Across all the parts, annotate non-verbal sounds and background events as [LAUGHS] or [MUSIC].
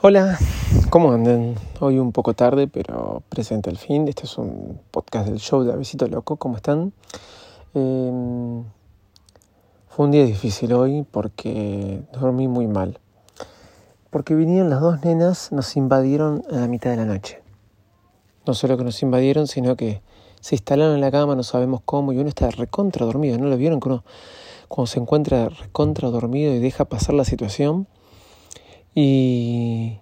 Hola, ¿cómo andan? Hoy un poco tarde, pero presente al fin. Este es un podcast del show de Avesito Loco. ¿Cómo están? Eh, fue un día difícil hoy porque dormí muy mal. Porque vinieron las dos nenas, nos invadieron a la mitad de la noche. No solo que nos invadieron, sino que se instalaron en la cama, no sabemos cómo, y uno está recontra dormido. ¿No lo vieron? Que uno, cuando se encuentra recontra dormido y deja pasar la situación y,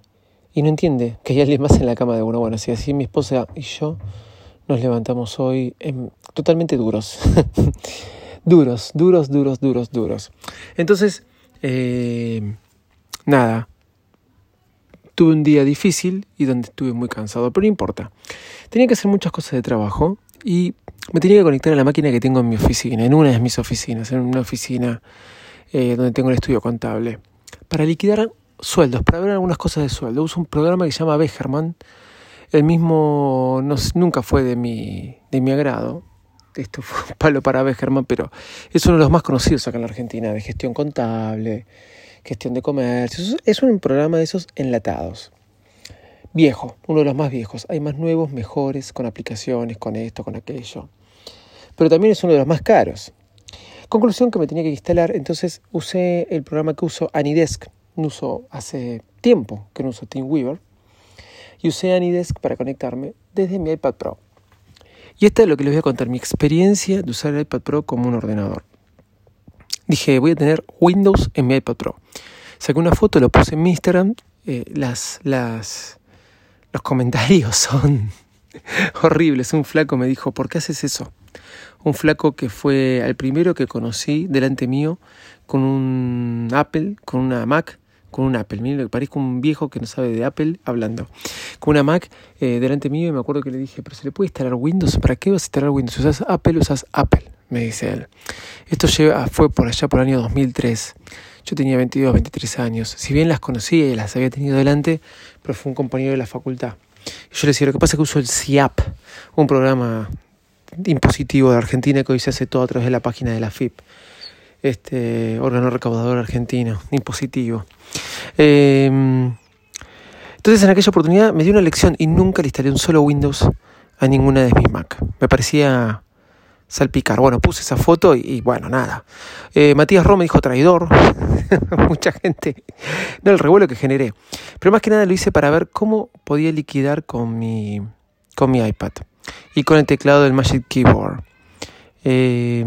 y no entiende que hay alguien más en la cama de uno. Bueno, si así mi esposa y yo nos levantamos hoy totalmente duros. [LAUGHS] duros, duros, duros, duros, duros. Entonces, eh, nada, tuve un día difícil y donde estuve muy cansado, pero no importa. Tenía que hacer muchas cosas de trabajo y me tenía que conectar a la máquina que tengo en mi oficina, en una de mis oficinas, en una oficina eh, donde tengo el estudio contable, para liquidar sueldos, para ver algunas cosas de sueldo. Uso un programa que se llama Becherman. El mismo no, nunca fue de mi, de mi agrado. Esto [LAUGHS] fue un palo para Becherman, pero es uno de los más conocidos acá en la Argentina, de gestión contable, gestión de comercio. Es un programa de esos enlatados. Viejo, uno de los más viejos. Hay más nuevos, mejores, con aplicaciones, con esto, con aquello. Pero también es uno de los más caros. Conclusión que me tenía que instalar, entonces usé el programa que uso Anidesk, uso hace tiempo que no uso TeamWeaver y usé Anidesk para conectarme desde mi iPad Pro. Y esta es lo que les voy a contar, mi experiencia de usar el iPad Pro como un ordenador. Dije, voy a tener Windows en mi iPad Pro. Saqué una foto, lo puse en mi Instagram. Eh, las, las, los comentarios [LAUGHS] son horribles. Un flaco me dijo, ¿por qué haces eso? Un flaco que fue el primero que conocí delante mío con un Apple, con una Mac, con un Apple. Miren, parezco un viejo que no sabe de Apple hablando. Con una Mac eh, delante mío y me acuerdo que le dije, pero ¿se le puede instalar Windows? ¿Para qué vas a instalar Windows? ¿Usas Apple? ¿Usas Apple? Me dice él. Esto lleva, fue por allá por el año 2003. Yo tenía 22, 23 años. Si bien las conocía y las había tenido delante, pero fue un compañero de la facultad. Yo le decía, lo que pasa es que uso el CIAP, un programa impositivo de Argentina que hoy se hace todo a través de la página de la FIP este órgano recaudador argentino, impositivo. Em, entonces en aquella oportunidad me dio una lección y nunca le instalé un solo Windows a ninguna de mis Mac. Me parecía salpicar. Bueno, puse esa foto y, bueno, nada. Eh, Matías Rome dijo traidor. [LAUGHS] Mucha gente. No, el revuelo que generé. Pero más que nada lo hice para ver cómo podía liquidar con mi, con mi iPad y con el teclado del Magic Keyboard. Eh,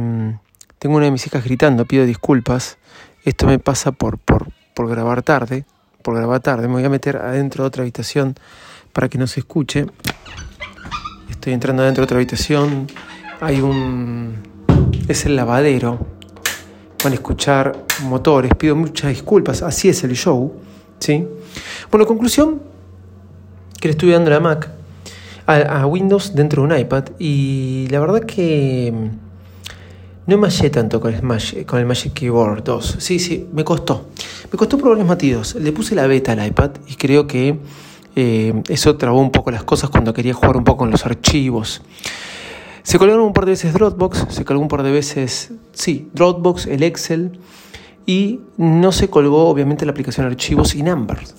tengo una de mis hijas gritando, pido disculpas. Esto me pasa por, por, por grabar tarde. Por grabar tarde. Me voy a meter adentro de otra habitación para que no se escuche. Estoy entrando adentro de otra habitación. Hay un. Es el lavadero. Van a escuchar motores. Pido muchas disculpas. Así es el show. ¿sí? Bueno, conclusión: que le estuve dando la Mac a Windows dentro de un iPad. Y la verdad que no me hallé tanto con el, Magic, con el Magic Keyboard 2. Sí, sí, me costó. Me costó probar los matidos. Le puse la beta al iPad y creo que eh, eso trabó un poco las cosas cuando quería jugar un poco con los archivos. Se colgaron un par de veces Dropbox, se colgó un par de veces, sí, Dropbox, el Excel, y no se colgó obviamente la aplicación archivos y Numbers.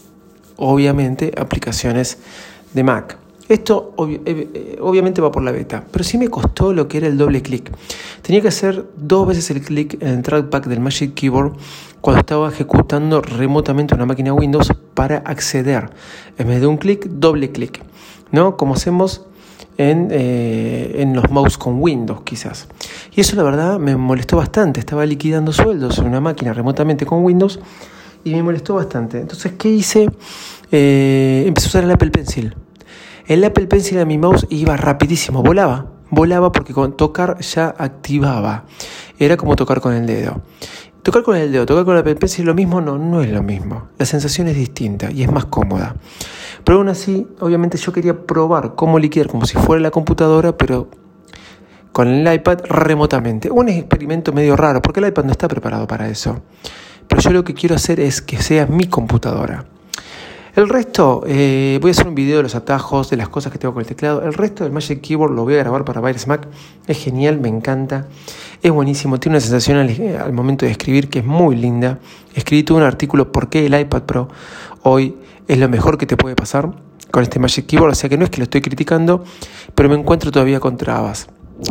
Obviamente aplicaciones de Mac. Esto eh, eh, obviamente va por la beta, pero sí me costó lo que era el doble clic. Tenía que hacer dos veces el clic en el trackpad del Magic Keyboard cuando estaba ejecutando remotamente una máquina Windows para acceder. En vez de un clic, doble clic. ¿no? Como hacemos en, eh, en, los mouse con Windows quizás. Y eso la verdad me molestó bastante. Estaba liquidando sueldos en una máquina remotamente con Windows y me molestó bastante. Entonces, ¿qué hice? empecé a usar el Apple Pencil. El Apple Pencil de mi mouse iba rapidísimo, volaba. Volaba porque con tocar ya activaba. Era como tocar con el dedo. Tocar con el dedo, tocar con el Apple Pencil lo mismo, no, no es lo mismo. La sensación es distinta y es más cómoda. Pero aún así, obviamente yo quería probar cómo liquidar como si fuera la computadora, pero con el iPad remotamente. Un experimento medio raro, porque el iPad no está preparado para eso. Pero yo lo que quiero hacer es que sea mi computadora. El resto, eh, voy a hacer un video de los atajos, de las cosas que tengo con el teclado. El resto del Magic Keyboard lo voy a grabar para Virus Mac. Es genial, me encanta. Es buenísimo, tiene una sensación al, al momento de escribir que es muy linda. Escribí todo un artículo por qué el iPad Pro hoy es lo mejor que te puede pasar con este Magic Keyboard, o sea que no es que lo estoy criticando, pero me encuentro todavía con trabas.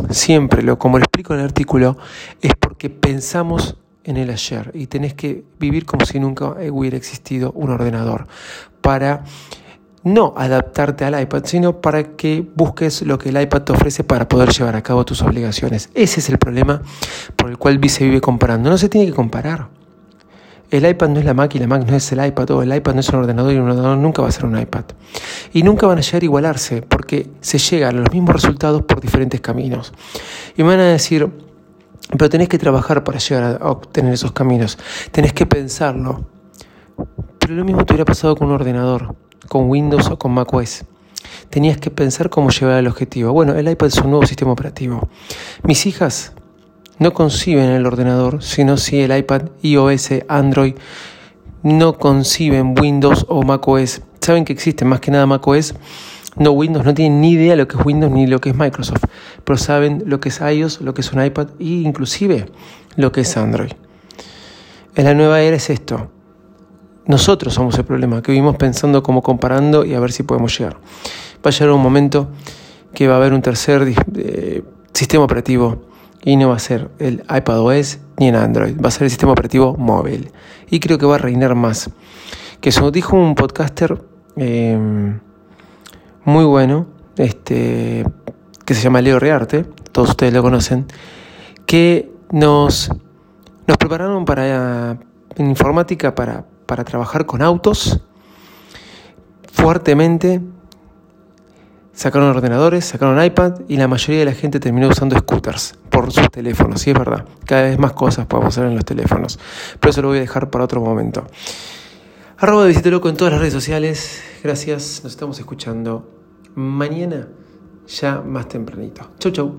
Siempre, lo, como lo explico en el artículo, es porque pensamos en el ayer y tenés que vivir como si nunca hubiera existido un ordenador para no adaptarte al iPad, sino para que busques lo que el iPad te ofrece para poder llevar a cabo tus obligaciones. Ese es el problema por el cual se vive comparando. No se tiene que comparar. El iPad no es la Mac y la Mac no es el iPad, o el iPad no es un ordenador y un ordenador nunca va a ser un iPad. Y nunca van a llegar a igualarse, porque se llegan a los mismos resultados por diferentes caminos. Y me van a decir, pero tenés que trabajar para llegar a obtener esos caminos, tenés que pensarlo. Pero lo mismo te hubiera pasado con un ordenador, con Windows o con macOS. Tenías que pensar cómo llegar al objetivo. Bueno, el iPad es un nuevo sistema operativo. Mis hijas no conciben el ordenador, sino si el iPad, iOS, Android, no conciben Windows o macOS. Saben que existe más que nada macOS, no Windows, no tienen ni idea lo que es Windows ni lo que es Microsoft, pero saben lo que es iOS, lo que es un iPad e inclusive lo que es Android. En la nueva era es esto. Nosotros somos el problema, que vivimos pensando como comparando y a ver si podemos llegar. Va a llegar un momento que va a haber un tercer eh, sistema operativo y no va a ser el iPadOS ni en Android, va a ser el sistema operativo móvil. Y creo que va a reinar más. Que eso dijo un podcaster em, muy bueno, este, que se llama Leo Rearte, todos ustedes lo conocen, que nos, nos prepararon para en informática para, para trabajar con autos fuertemente Sacaron ordenadores, sacaron iPad y la mayoría de la gente terminó usando scooters por sus teléfonos. Sí, es verdad. Cada vez más cosas podemos hacer en los teléfonos. Pero eso lo voy a dejar para otro momento. Arroba de Visite en todas las redes sociales. Gracias. Nos estamos escuchando mañana ya más tempranito. Chau, chau.